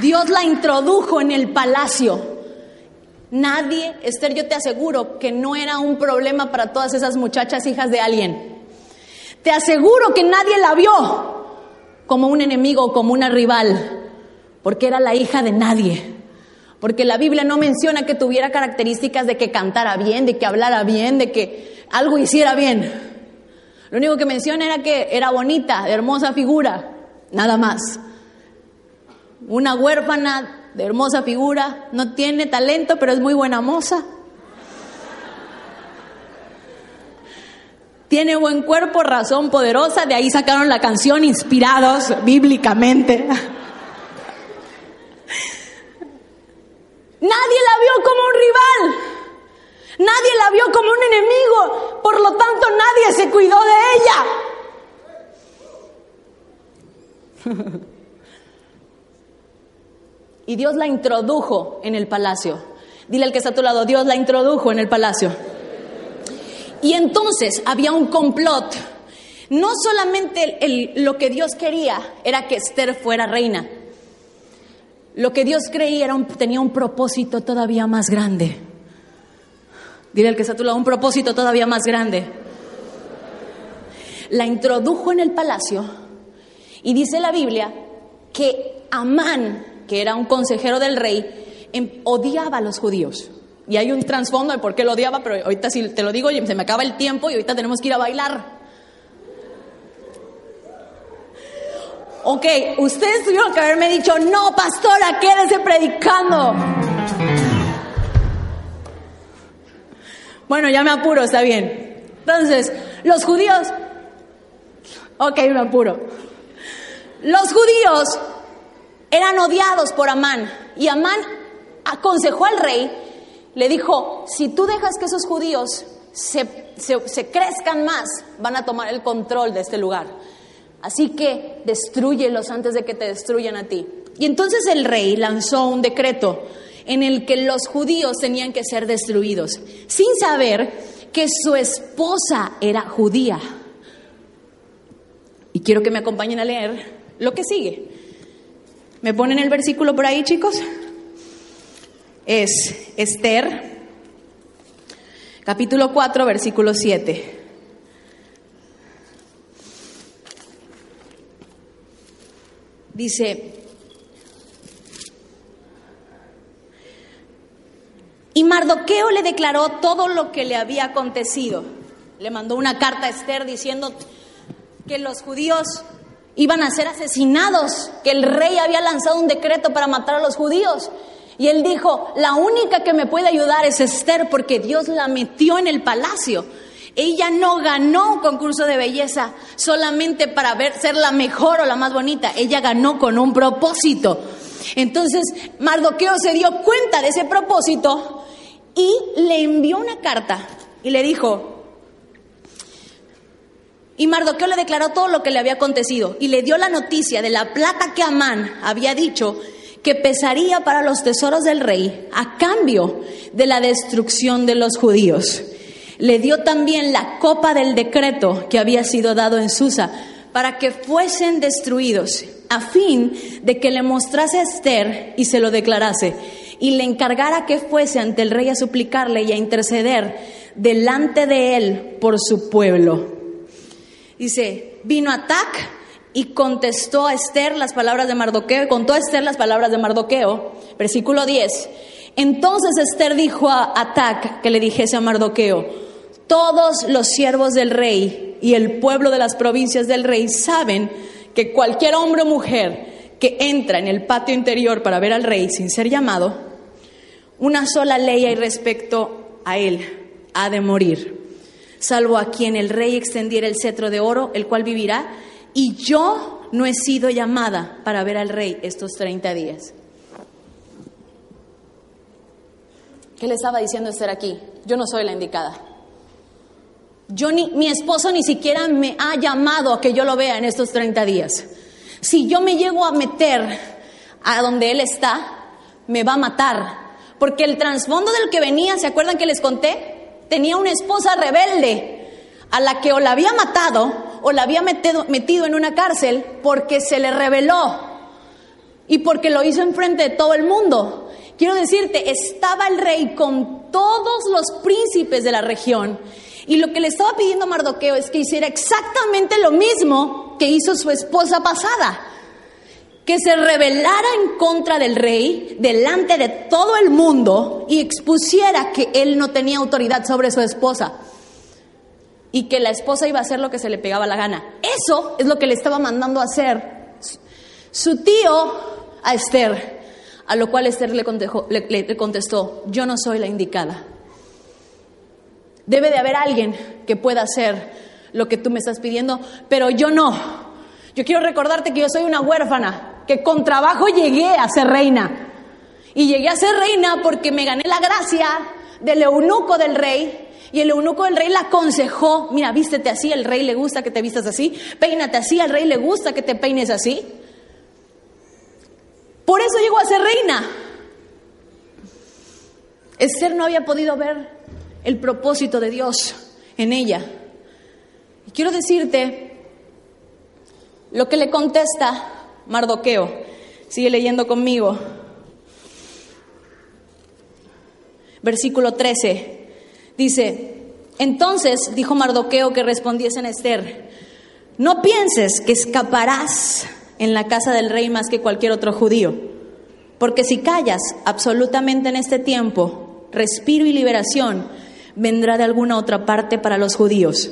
Dios la introdujo en el palacio. Nadie, Esther, yo te aseguro que no era un problema para todas esas muchachas hijas de alguien. Te aseguro que nadie la vio como un enemigo o como una rival, porque era la hija de nadie. Porque la Biblia no menciona que tuviera características de que cantara bien, de que hablara bien, de que algo hiciera bien. Lo único que menciona era que era bonita, de hermosa figura, nada más. Una huérfana de hermosa figura, no tiene talento, pero es muy buena moza. Tiene buen cuerpo, razón poderosa, de ahí sacaron la canción inspirados bíblicamente. Nadie la vio como un rival, nadie la vio como un enemigo, por lo tanto nadie se cuidó de ella. y Dios la introdujo en el palacio. Dile al que está a tu lado, Dios la introdujo en el palacio. Y entonces había un complot. No solamente lo que Dios quería era que Esther fuera reina. Lo que Dios creía era tenía un propósito todavía más grande. Dile al que está a un propósito todavía más grande. La introdujo en el palacio y dice la Biblia que Amán, que era un consejero del rey, em, odiaba a los judíos. Y hay un trasfondo de por qué lo odiaba, pero ahorita si te lo digo, se me acaba el tiempo y ahorita tenemos que ir a bailar. Ok, ustedes tuvieron que haberme dicho, no, pastora, quédese predicando. Bueno, ya me apuro, está bien. Entonces, los judíos, ok, me apuro. Los judíos eran odiados por Amán y Amán aconsejó al rey le dijo, si tú dejas que esos judíos se, crezcan más, van a tomar el control de este lugar. Así que destruyelos antes de que te destruyan a ti. Y entonces el rey lanzó un decreto en el que los judíos tenían que ser destruidos, sin saber que su esposa era judía. Y quiero que me acompañen a leer lo que sigue. ¿Me ponen el versículo por ahí, chicos? Es Esther, capítulo 4, versículo 7. Dice, y Mardoqueo le declaró todo lo que le había acontecido. Le mandó una carta a Esther diciendo que los judíos iban a ser asesinados, que el rey había lanzado un decreto para matar a los judíos y él dijo, la única que me puede ayudar es Esther porque Dios la metió en el palacio. Ella no ganó un concurso de belleza solamente para ver, ser la mejor o la más bonita. Ella ganó con un propósito. Entonces Mardoqueo se dio cuenta de ese propósito y le envió una carta y le dijo, Y Mardoqueo le declaró todo lo que le había acontecido y le dio la noticia de la plata que Amán había dicho que pesaría para los tesoros del rey a cambio de la destrucción de los judíos. Le dio también la copa del decreto que había sido dado en Susa para que fuesen destruidos, a fin de que le mostrase Esther y se lo declarase, y le encargara que fuese ante el rey a suplicarle y a interceder delante de él por su pueblo. Dice, vino Atac y contestó a Esther las palabras de Mardoqueo, contó a Esther las palabras de Mardoqueo, versículo 10. Entonces Esther dijo a Atac que le dijese a Mardoqueo, todos los siervos del rey y el pueblo de las provincias del rey saben que cualquier hombre o mujer que entra en el patio interior para ver al rey sin ser llamado, una sola ley hay respecto a él, ha de morir salvo a quien el rey extendiera el cetro de oro, el cual vivirá, y yo no he sido llamada para ver al rey estos 30 días. ¿Qué le estaba diciendo Esther aquí? Yo no soy la indicada. Yo ni, mi esposo ni siquiera me ha llamado a que yo lo vea en estos 30 días. Si yo me llego a meter a donde él está, me va a matar. Porque el trasfondo del que venía, ¿se acuerdan que les conté? tenía una esposa rebelde a la que o la había matado o la había metido, metido en una cárcel porque se le rebeló y porque lo hizo enfrente de todo el mundo. Quiero decirte, estaba el rey con todos los príncipes de la región y lo que le estaba pidiendo a Mardoqueo es que hiciera exactamente lo mismo que hizo su esposa pasada que se rebelara en contra del rey delante de todo el mundo y expusiera que él no tenía autoridad sobre su esposa y que la esposa iba a hacer lo que se le pegaba la gana. Eso es lo que le estaba mandando a hacer su tío a Esther, a lo cual Esther le contestó, yo no soy la indicada. Debe de haber alguien que pueda hacer lo que tú me estás pidiendo, pero yo no. Yo quiero recordarte que yo soy una huérfana que con trabajo llegué a ser reina. Y llegué a ser reina porque me gané la gracia del eunuco del rey. Y el eunuco del rey la aconsejó, mira, vístete así, al rey le gusta que te vistas así, peínate así, al rey le gusta que te peines así. Por eso llegó a ser reina. Esther no había podido ver el propósito de Dios en ella. Y quiero decirte lo que le contesta Mardoqueo. Sigue leyendo conmigo. Versículo 13. Dice, entonces dijo Mardoqueo que respondiese en no pienses que escaparás en la casa del rey más que cualquier otro judío, porque si callas absolutamente en este tiempo, respiro y liberación vendrá de alguna otra parte para los judíos.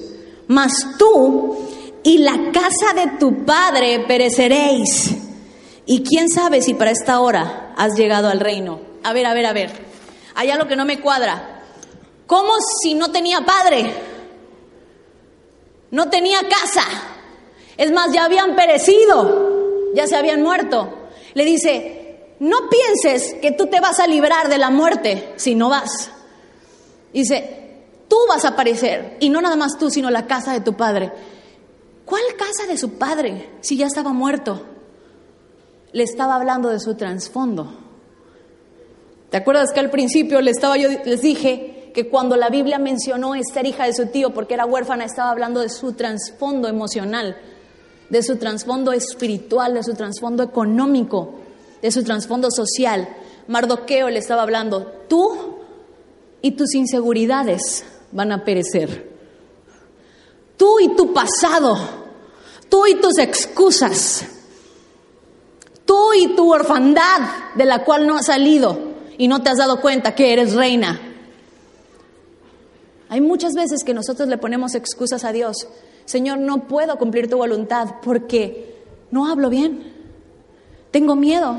Mas tú y la casa de tu padre pereceréis. Y quién sabe si para esta hora has llegado al reino. A ver, a ver, a ver. Hay algo que no me cuadra. ¿Cómo si no tenía padre? No tenía casa. Es más, ya habían perecido, ya se habían muerto. Le dice, no pienses que tú te vas a librar de la muerte si no vas. Dice, tú vas a aparecer, y no nada más tú, sino la casa de tu padre. ¿Cuál casa de su padre si ya estaba muerto? Le estaba hablando de su trasfondo. ¿Te acuerdas que al principio les, estaba yo, les dije que cuando la Biblia mencionó Esther, hija de su tío, porque era huérfana, estaba hablando de su trasfondo emocional, de su trasfondo espiritual, de su trasfondo económico, de su trasfondo social? Mardoqueo le estaba hablando, tú y tus inseguridades van a perecer. Tú y tu pasado, tú y tus excusas, tú y tu orfandad de la cual no has salido y no te has dado cuenta que eres reina. Hay muchas veces que nosotros le ponemos excusas a Dios. Señor, no puedo cumplir tu voluntad porque no hablo bien. Tengo miedo.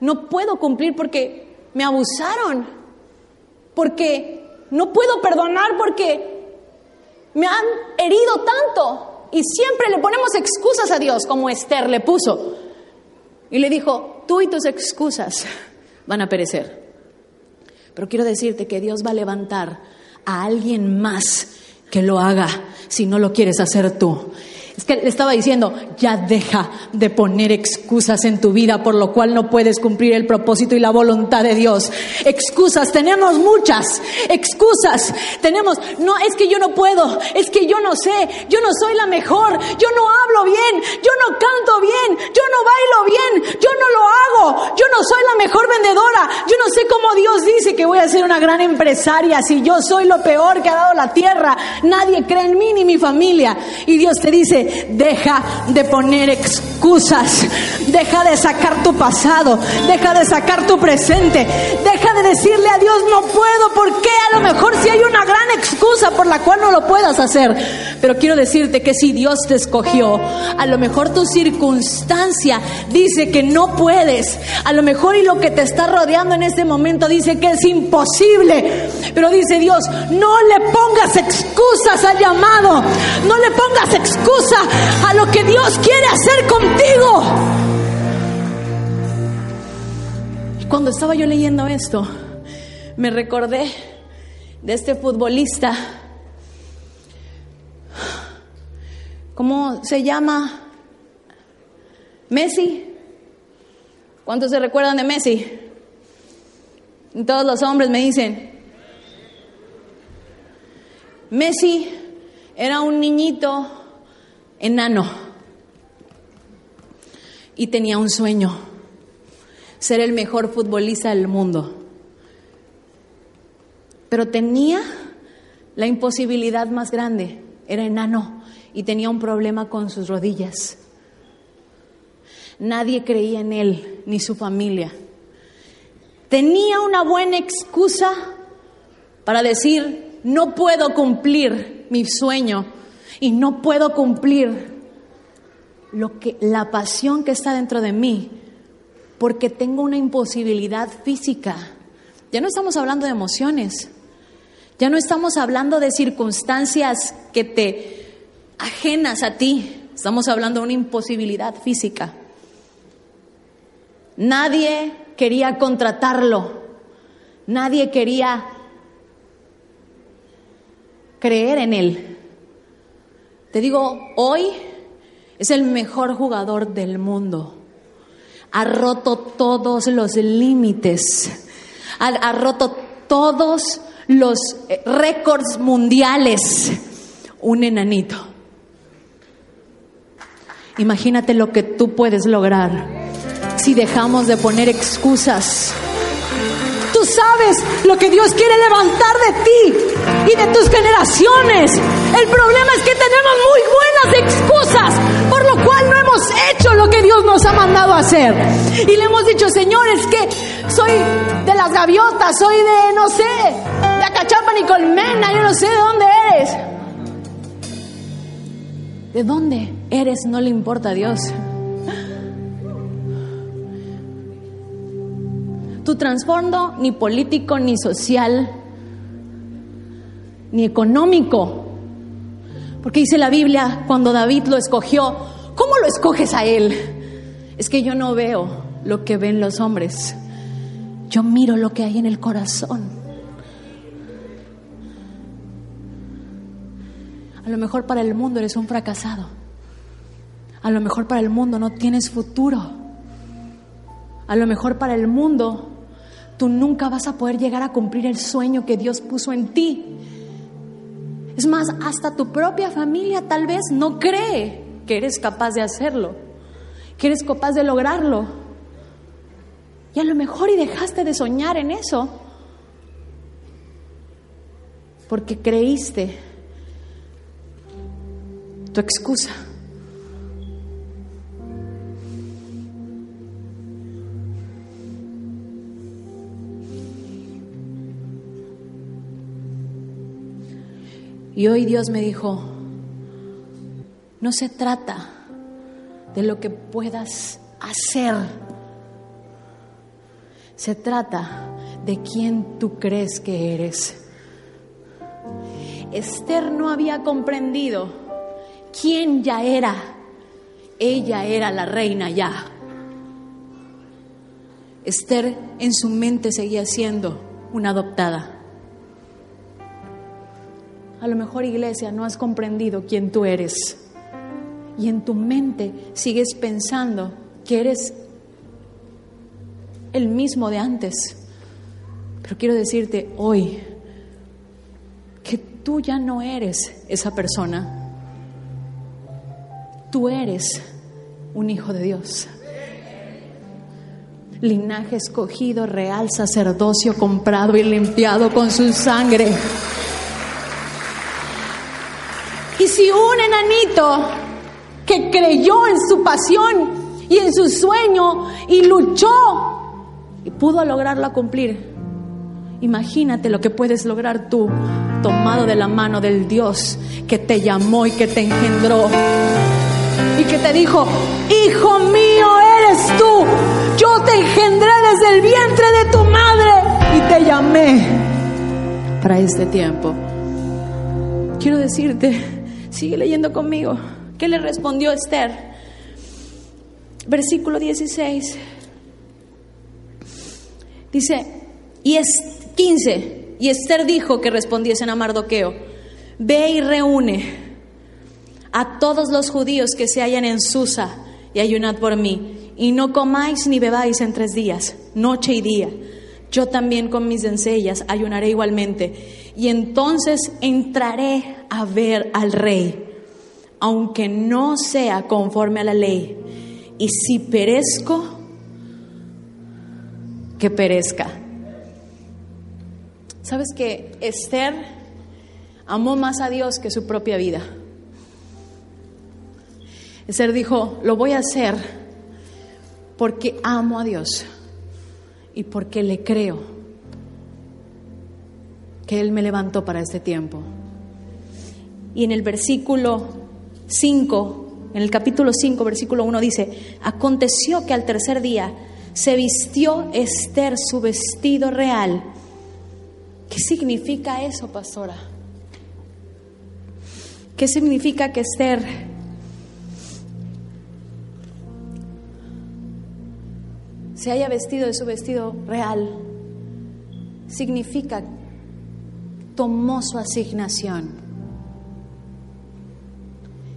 No puedo cumplir porque me abusaron. Porque no puedo perdonar porque me han herido tanto. Y siempre le ponemos excusas a Dios, como Esther le puso. Y le dijo, tú y tus excusas van a perecer. Pero quiero decirte que Dios va a levantar a alguien más que lo haga si no lo quieres hacer tú. Es que le estaba diciendo, ya deja de poner excusas en tu vida por lo cual no puedes cumplir el propósito y la voluntad de Dios. Excusas, tenemos muchas excusas. Tenemos, no, es que yo no puedo, es que yo no sé, yo no soy la mejor, yo no hablo bien, yo no canto bien, yo no bailo bien, yo no lo hago, yo no soy la mejor vendedora, yo no sé cómo Dios dice que voy a ser una gran empresaria si yo soy lo peor que ha dado la tierra. Nadie cree en mí ni mi familia. Y Dios te dice, deja de poner excusas, deja de sacar tu pasado, deja de sacar tu presente, deja de decirle a Dios no puedo, porque a lo mejor si hay una gran excusa por la cual no lo puedas hacer. Pero quiero decirte que si Dios te escogió, a lo mejor tu circunstancia dice que no puedes, a lo mejor y lo que te está rodeando en este momento dice que es imposible, pero dice Dios, no le pongas excusas al llamado, no le pongas excusas a lo que Dios quiere hacer contigo. Y cuando estaba yo leyendo esto, me recordé de este futbolista. ¿Cómo se llama? Messi. ¿Cuántos se recuerdan de Messi? Todos los hombres me dicen, Messi era un niñito enano y tenía un sueño, ser el mejor futbolista del mundo. Pero tenía la imposibilidad más grande, era enano y tenía un problema con sus rodillas. Nadie creía en él, ni su familia. Tenía una buena excusa para decir, no puedo cumplir mi sueño y no puedo cumplir lo que la pasión que está dentro de mí porque tengo una imposibilidad física. Ya no estamos hablando de emociones. Ya no estamos hablando de circunstancias que te ajenas a ti. Estamos hablando de una imposibilidad física. Nadie quería contratarlo. Nadie quería creer en él. Te digo, hoy es el mejor jugador del mundo. Ha roto todos los límites. Ha, roto todos los eh, récords mundiales. Un enanito. Imagínate lo que tú puedes lograr si dejamos de poner excusas Tú sabes lo que Dios quiere levantar de ti y de tus generaciones. El problema es que tenemos muy buenas excusas, por lo cual no hemos hecho lo que Dios nos ha mandado a hacer. Y le hemos dicho, Señor, es que soy de las gaviotas, soy de, no sé, de Acachapa y Colmena, yo no sé de dónde eres. ¿De dónde eres? No le importa a Dios. tu trasfondo ni político, ni social, ni económico. Porque dice la Biblia, cuando David lo escogió, ¿cómo lo escoges a él? Es que yo no veo lo que ven los hombres, yo miro lo que hay en el corazón. A lo mejor para el mundo eres un fracasado. A lo mejor para el mundo no tienes futuro. A lo mejor para el mundo tú nunca vas a poder llegar a cumplir el sueño que Dios puso en ti. Es más, hasta tu propia familia tal vez no cree que eres capaz de hacerlo, que eres capaz de lograrlo. Y a lo mejor y dejaste de soñar en eso, porque creíste tu excusa. Y hoy Dios me dijo, no se trata de lo que puedas hacer, se trata de quién tú crees que eres. Esther no había comprendido quién ya era. Ella era la reina ya. Esther en su mente seguía siendo una adoptada. A lo mejor, iglesia, no has comprendido quién tú eres. Y en tu mente sigues pensando que eres el mismo de antes. Pero quiero decirte hoy que tú ya no eres esa persona. Tú eres un hijo de Dios. Linaje escogido, real sacerdocio comprado y limpiado con su sangre. Y si un enanito que creyó en su pasión y en su sueño y luchó y pudo lograrlo cumplir, imagínate lo que puedes lograr tú tomado de la mano del Dios que te llamó y que te engendró y que te dijo, hijo mío eres tú, yo te engendré desde el vientre de tu madre y te llamé para este tiempo. Quiero decirte, Sigue leyendo conmigo. ¿Qué le respondió Esther? Versículo 16. Dice, y es 15. Y Esther dijo que respondiesen a Mardoqueo, ve y reúne a todos los judíos que se hallan en Susa y ayunad por mí, y no comáis ni bebáis en tres días, noche y día. Yo también con mis doncellas ayunaré igualmente y entonces entraré a ver al rey, aunque no sea conforme a la ley. Y si perezco, que perezca. ¿Sabes que Esther amó más a Dios que su propia vida? Esther dijo, lo voy a hacer porque amo a Dios y porque le creo que Él me levantó para este tiempo. Y en el versículo 5, en el capítulo 5, versículo 1 dice, aconteció que al tercer día se vistió Esther su vestido real. ¿Qué significa eso, pastora? ¿Qué significa que Esther se haya vestido de su vestido real? Significa tomó su asignación.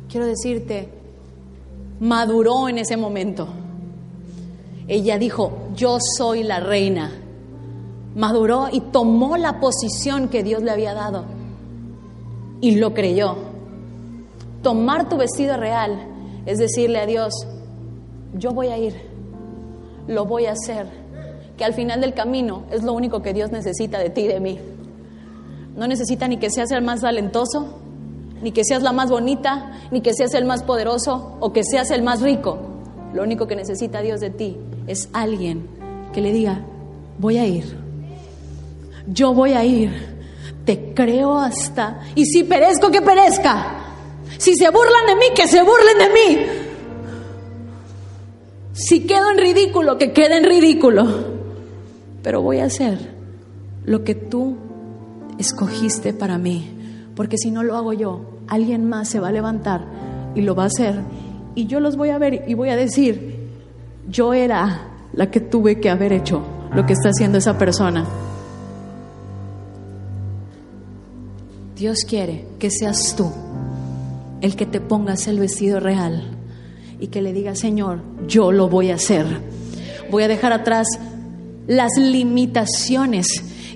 Quiero decirte, maduró en ese momento. Ella dijo, yo soy la reina. Maduró y tomó la posición que Dios le había dado. Y lo creyó. Tomar tu vestido real es decirle a Dios, yo voy a ir, lo voy a hacer, que al final del camino es lo único que Dios necesita de ti y de mí. No necesita ni que seas el más talentoso, ni que seas la más bonita, ni que seas el más poderoso o que seas el más rico. Lo único que necesita Dios de ti es alguien que le diga, voy a ir. Yo voy a ir. Te creo hasta... Y si perezco, que perezca. Si se burlan de mí, que se burlen de mí. Si quedo en ridículo, que quede en ridículo. Pero voy a hacer lo que tú escogiste para mí. Porque si no lo hago yo, alguien más se va a levantar y lo va a hacer. Y yo los voy a ver y voy a decir, yo era la que tuve que haber hecho lo que está haciendo esa persona. Dios quiere que seas tú el que te pongas el vestido real y que le diga Señor, yo lo voy a hacer. Voy a dejar atrás las limitaciones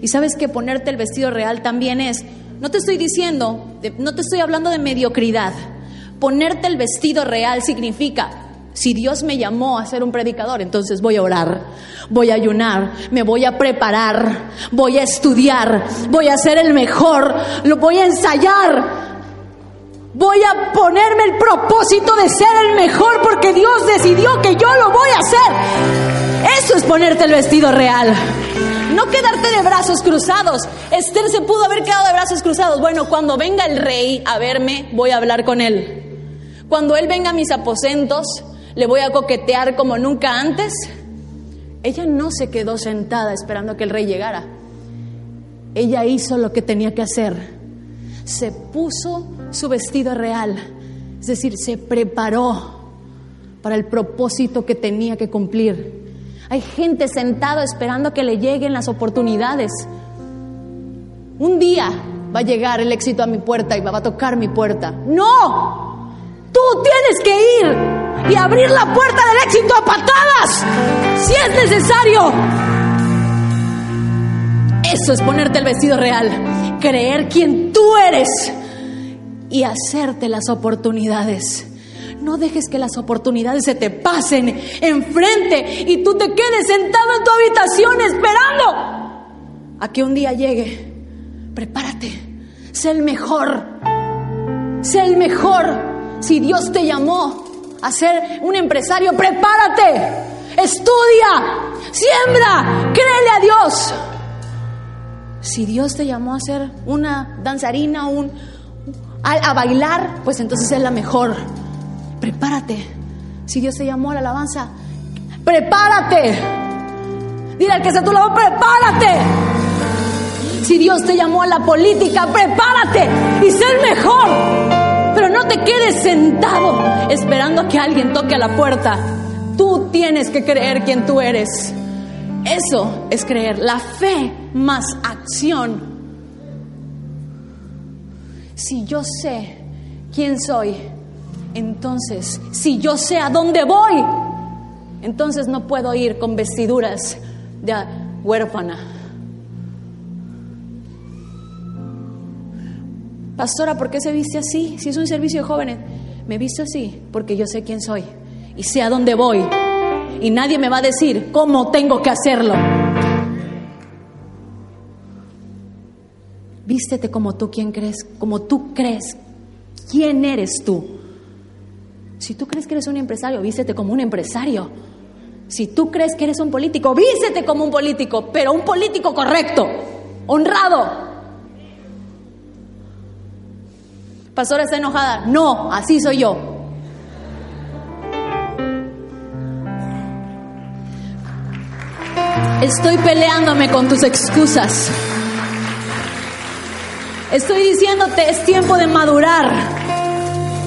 y sabes que ponerte el vestido real también es, no te estoy diciendo, no te estoy hablando de mediocridad. Ponerte el vestido real significa, si Dios me llamó a ser un predicador, entonces voy a orar, voy a ayunar, me voy a preparar, voy a estudiar, voy a ser el mejor, lo voy a ensayar. Voy a ponerme el propósito de ser el mejor porque Dios decidió que yo lo voy a hacer. Eso es ponerte el vestido real no quedarte de brazos cruzados. Esther se pudo haber quedado de brazos cruzados. Bueno, cuando venga el rey a verme, voy a hablar con él. Cuando él venga a mis aposentos, le voy a coquetear como nunca antes. Ella no se quedó sentada esperando que el rey llegara. Ella hizo lo que tenía que hacer. Se puso su vestido real, es decir, se preparó para el propósito que tenía que cumplir. Hay gente sentada esperando que le lleguen las oportunidades. Un día va a llegar el éxito a mi puerta y va a tocar mi puerta. No, tú tienes que ir y abrir la puerta del éxito a patadas, si es necesario. Eso es ponerte el vestido real, creer quién tú eres y hacerte las oportunidades. No dejes que las oportunidades se te pasen enfrente y tú te quedes sentado en tu habitación esperando a que un día llegue. Prepárate, sé el mejor, sé el mejor. Si Dios te llamó a ser un empresario, prepárate, estudia, siembra, créele a Dios. Si Dios te llamó a ser una danzarina, un, a, bailar, pues entonces es la mejor prepárate. Si Dios te llamó a la alabanza, prepárate. Dile al que está a tu lado, prepárate. Si Dios te llamó a la política, prepárate y sé el mejor. Pero no te quedes sentado esperando a que alguien toque a la puerta. Tú tienes que creer quién tú eres. Eso es creer. La fe más acción. Si yo sé quién soy, entonces, si yo sé a dónde voy, entonces no puedo ir con vestiduras de huérfana. Pastora, ¿por qué se viste así? Si es un servicio de jóvenes, me visto así porque yo sé quién soy y sé a dónde voy. Y nadie me va a decir cómo tengo que hacerlo. Vístete como tú quién crees, como tú crees. ¿Quién eres tú? Si tú crees que eres un empresario, vístete como un empresario. Si tú crees que eres un político, vístete como un político, pero un político correcto, honrado. Pastora está enojada. No, así soy yo. Estoy peleándome con tus excusas. Estoy diciéndote, es tiempo de madurar.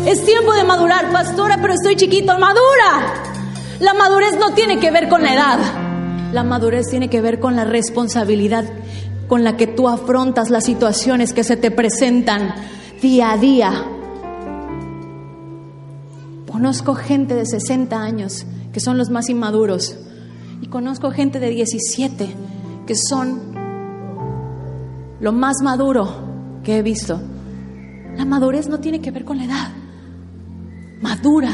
Es tiempo de madurar, pastora, pero estoy chiquito. Madura. La madurez no tiene que ver con la edad. La madurez tiene que ver con la responsabilidad con la que tú afrontas las situaciones que se te presentan día a día. Conozco gente de 60 años que son los más inmaduros conozco gente de 17 que son lo más maduro que he visto. La madurez no tiene que ver con la edad. Madura.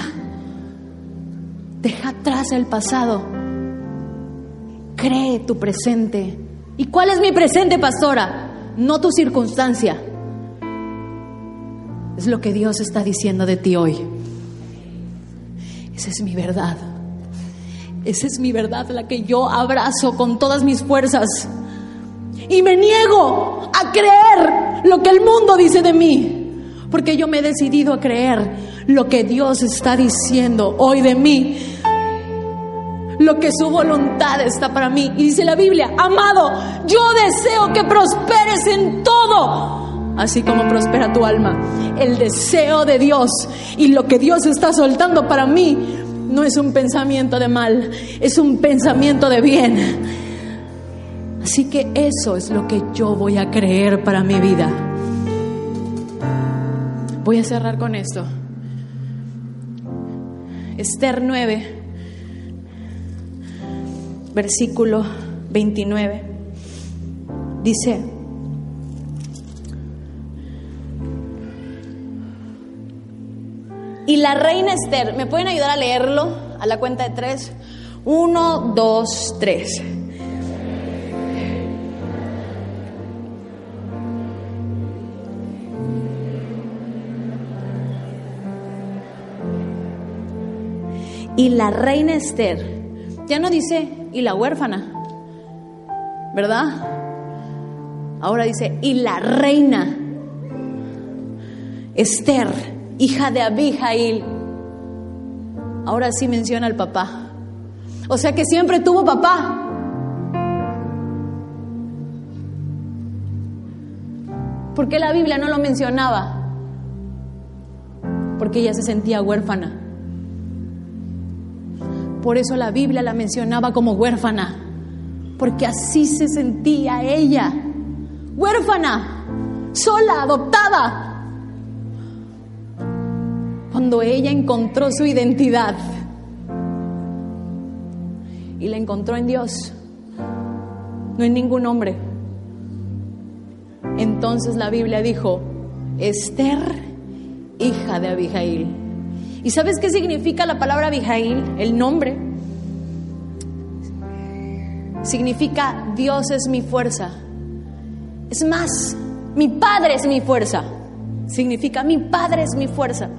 Deja atrás el pasado. Cree tu presente. ¿Y cuál es mi presente, pastora? No tu circunstancia. Es lo que Dios está diciendo de ti hoy. Esa es mi verdad. Esa es mi verdad, la que yo abrazo con todas mis fuerzas. Y me niego a creer lo que el mundo dice de mí. Porque yo me he decidido a creer lo que Dios está diciendo hoy de mí. Lo que su voluntad está para mí. Y dice la Biblia, amado, yo deseo que prosperes en todo, así como prospera tu alma. El deseo de Dios y lo que Dios está soltando para mí no es un pensamiento de mal, es un pensamiento de bien. Así que eso es lo que yo voy a creer para mi vida. Voy a cerrar con esto. Esther 9, versículo 29. Dice, y la reina Esther, ¿me pueden ayudar a leerlo a la cuenta de tres? Uno, dos, tres. Y la reina Esther, ya no dice, y la huérfana, ¿verdad? Ahora dice, y la reina Esther, hija de Abijail. Ahora sí menciona al papá. O sea que siempre tuvo papá. ¿Por qué la Biblia no lo mencionaba? Porque ella se sentía huérfana. Por eso la Biblia la mencionaba como huérfana, porque así se sentía ella, huérfana. sola, adoptada. Cuando ella encontró su identidad y la encontró en Dios, no en ningún hombre. Entonces la Biblia dijo, Esther, hija de Abigail. ¿Y sabes qué significa la palabra Abigail? El nombre. Significa Dios es mi fuerza. Es más, mi Padre es mi fuerza. Significa mi Padre es mi fuerza.